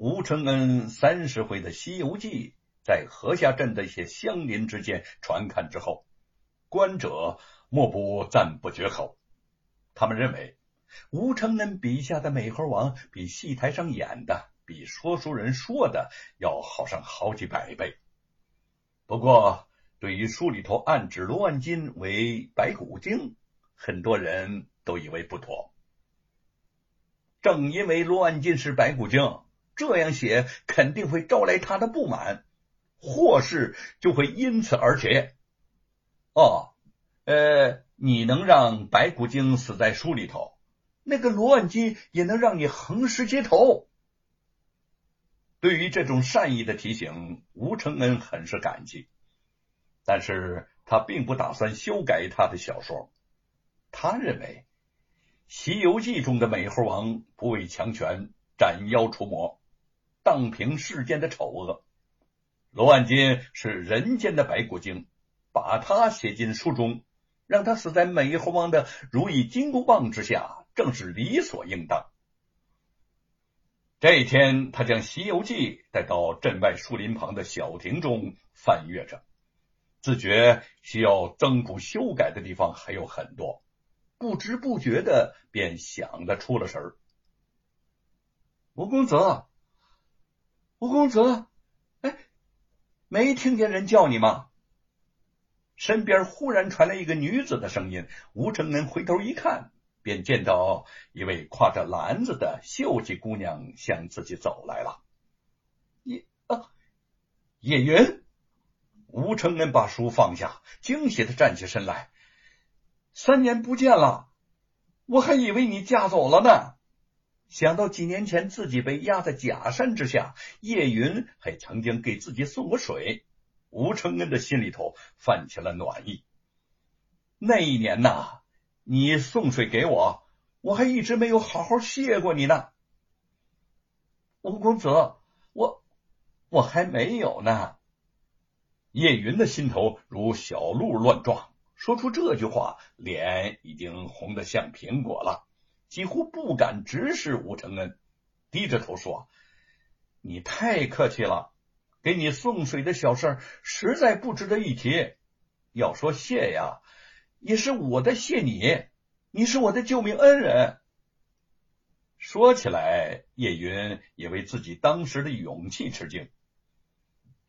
吴承恩三十回的《西游记》在河下镇的一些乡邻之间传看之后，观者莫不赞不绝口。他们认为吴承恩笔下的美猴王比戏台上演的、比说书人说的要好上好几百倍。不过，对于书里头暗指罗万金为白骨精，很多人都以为不妥。正因为罗万金是白骨精，这样写肯定会招来他的不满，祸事就会因此而结。哦，呃，你能让白骨精死在书里头，那个罗万金也能让你横尸街头。对于这种善意的提醒，吴承恩很是感激。但是他并不打算修改他的小说。他认为，《西游记》中的美猴王不畏强权，斩妖除魔，荡平世间的丑恶。罗万金是人间的白骨精，把他写进书中，让他死在美猴王的如意金箍棒之下，正是理所应当。这一天，他将《西游记》带到镇外树林旁的小亭中翻阅着。自觉需要增补修改的地方还有很多，不知不觉的便想得出了神儿。吴公子，吴公子，哎，没听见人叫你吗？身边忽然传来一个女子的声音。吴承恩回头一看，便见到一位挎着篮子的秀气姑娘向自己走来了。叶啊，叶云。吴承恩把书放下，惊喜的站起身来。三年不见了，我还以为你嫁走了呢。想到几年前自己被压在假山之下，叶云还曾经给自己送过水，吴承恩的心里头泛起了暖意。那一年呐，你送水给我，我还一直没有好好谢过你呢。吴公子，我我还没有呢。叶云的心头如小鹿乱撞，说出这句话，脸已经红得像苹果了，几乎不敢直视吴承恩，低着头说：“你太客气了，给你送水的小事实在不值得一提。要说谢呀，也是我的谢你，你是我的救命恩人。”说起来，叶云也为自己当时的勇气吃惊。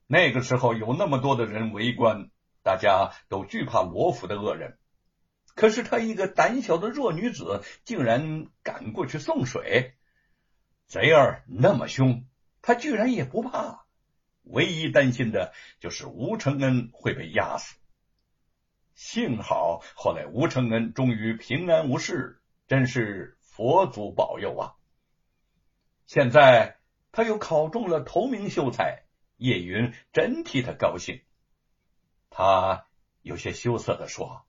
那个时候有那么多的人围观，大家都惧怕罗府的恶人。可是她一个胆小的弱女子，竟然敢过去送水。贼儿那么凶，她居然也不怕。唯一担心的就是吴承恩会被压死。幸好后来吴承恩终于平安无事，真是佛祖保佑啊！现在他又考中了头名秀才。叶云真替他高兴，他有些羞涩的说：“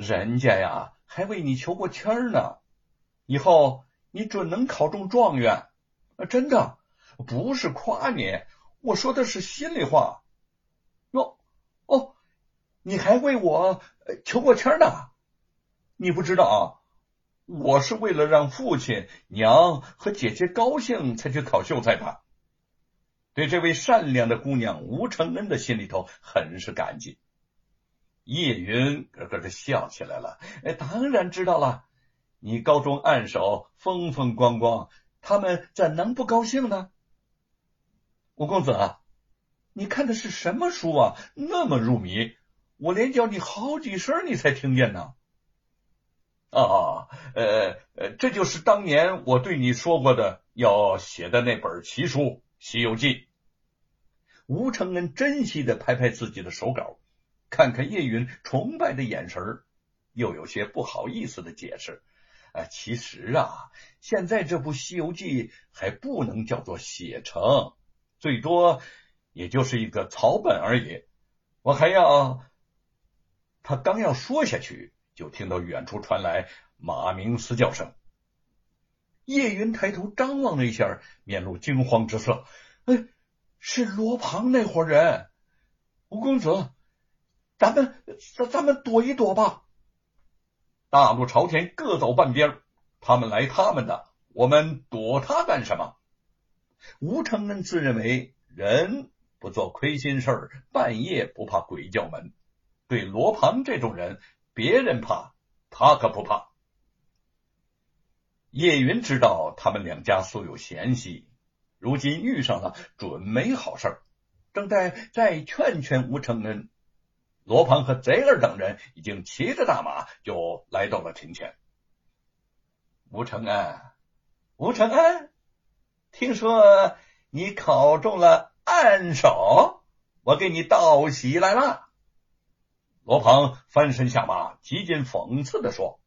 人家呀，还为你求过签呢，以后你准能考中状元。啊真的，不是夸你，我说的是心里话。哟，哦，你还为我求过签呢？你不知道啊，我是为了让父亲、娘和姐姐高兴才去考秀才的。”对这位善良的姑娘吴承恩的心里头很是感激。叶云咯咯的笑起来了。哎，当然知道了。你高中暗手风风光光，他们怎能不高兴呢？吴公子，你看的是什么书啊？那么入迷，我连叫你好几声你才听见呢。啊，呃呃，这就是当年我对你说过的要写的那本奇书。《西游记》，吴承恩珍惜的拍拍自己的手稿，看看叶云崇拜的眼神又有些不好意思的解释：“啊，其实啊，现在这部《西游记》还不能叫做写成，最多也就是一个草本而已。我还要……”他刚要说下去，就听到远处传来马鸣嘶叫声。叶云抬头张望了一下，面露惊慌之色。哎，是罗庞那伙人。吴公子，咱们咱咱们躲一躲吧。大路朝天，各走半边。他们来他们的，我们躲他干什么？吴承恩自认为人不做亏心事儿，半夜不怕鬼叫门。对罗庞这种人，别人怕，他可不怕。叶云知道他们两家素有嫌隙，如今遇上了，准没好事儿。正在再劝劝吴承恩，罗鹏和贼儿等人已经骑着大马就来到了庭前。吴承恩，吴承恩，听说你考中了暗手，我给你道喜来了。罗鹏翻身下马，极尽讽刺的说。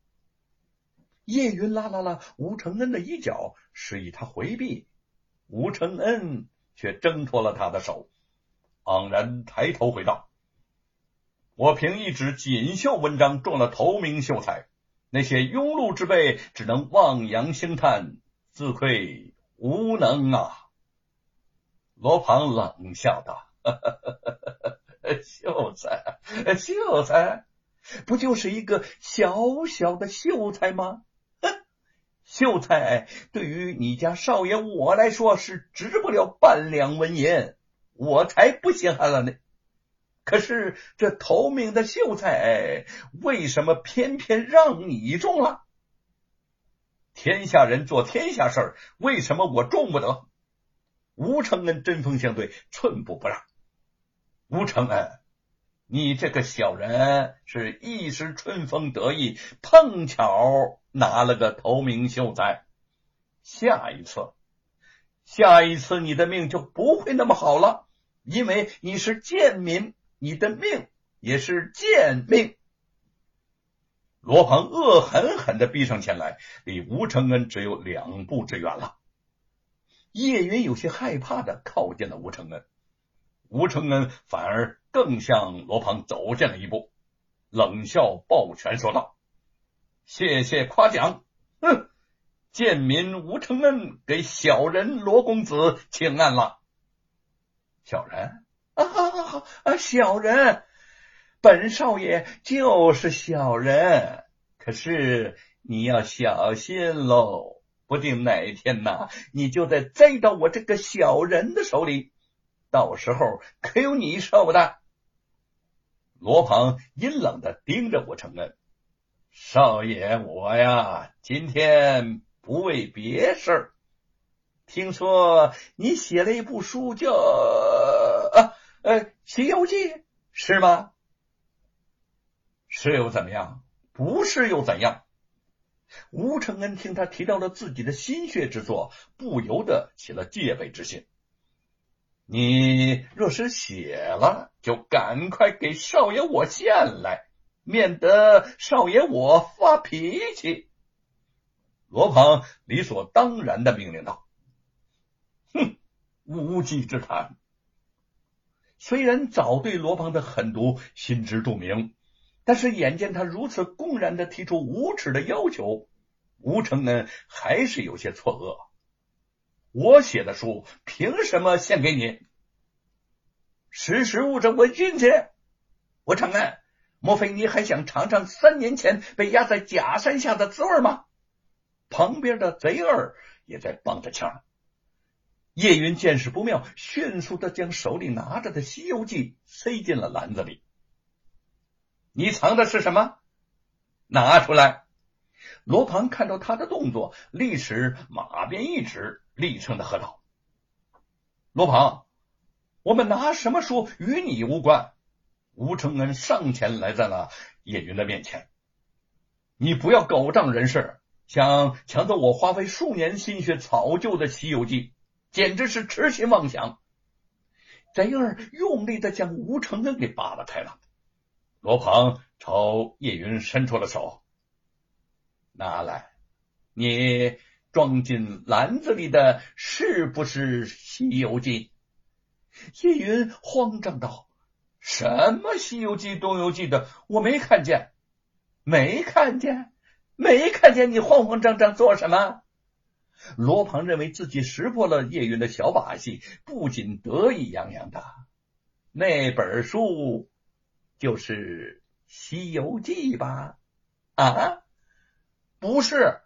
叶云拉拉了吴承恩的衣角，示意他回避。吴承恩却挣脱了他的手，昂然抬头回道：“我凭一纸锦绣文章中了头名秀才，那些庸碌之辈只能望洋兴叹，自愧无能啊！”罗庞冷笑道：“秀才，秀才，不就是一个小小的秀才吗？”哼秀才对于你家少爷我来说是值不了半两文银，我才不稀罕了呢。可是这头名的秀才为什么偏偏让你中了？天下人做天下事儿为什么我中不得？吴承恩针锋相对，寸步不让。吴承恩。你这个小人是一时春风得意，碰巧拿了个头名秀才。下一次，下一次你的命就不会那么好了，因为你是贱民，你的命也是贱命。罗鹏恶狠狠的逼上前来，离吴承恩只有两步之远了。叶云有些害怕的靠近了吴承恩。吴承恩反而更向罗鹏走近了一步，冷笑抱拳说道：“谢谢夸奖，哼！贱民吴承恩给小人罗公子请安了。”小人啊，好好好啊，小人，本少爷就是小人，可是你要小心喽，不定哪天呐，你就得栽到我这个小人的手里。到时候可有你受的！罗鹏阴冷的盯着吴承恩，少爷，我呀，今天不为别事听说你写了一部书，叫呃《西游记》，是吗？是又怎么样？不是又怎样？吴承恩听他提到了自己的心血之作，不由得起了戒备之心。你若是写了，就赶快给少爷我献来，免得少爷我发脾气。罗鹏理所当然的命令道：“哼，无稽之谈。”虽然早对罗庞的狠毒心知肚明，但是眼见他如此公然的提出无耻的要求，吴承恩还是有些错愕。我写的书凭什么献给你？识时务者为俊杰。我承认，莫非你还想尝尝三年前被压在假山下的滋味吗？旁边的贼儿也在帮着腔。叶云见势不妙，迅速的将手里拿着的《西游记》塞进了篮子里。你藏的是什么？拿出来！罗庞看到他的动作，立时马鞭一指。厉声的喝道：“罗鹏，我们拿什么书与你无关？”吴承恩上前来在了叶云的面前：“你不要狗仗人势，想抢走我花费数年心血草就的《西游记》，简直是痴心妄想！”贼儿用力的将吴承恩给扒拉开了。罗鹏朝叶云伸出了手：“拿来，你。”装进篮子里的是不是《西游记》？叶云慌张道：“什么《西游记》《东游记》的？我没看见，没看见，没看见！你慌慌张张做什么？”罗庞认为自己识破了叶云的小把戏，不仅得意洋洋的。那本书就是《西游记》吧？啊，不是。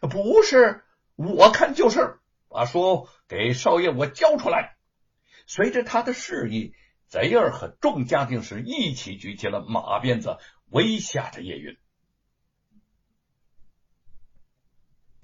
不是，我看就是。把书给少爷我交出来。随着他的示意，贼儿和众家丁士一起举起了马鞭子，威吓着叶云。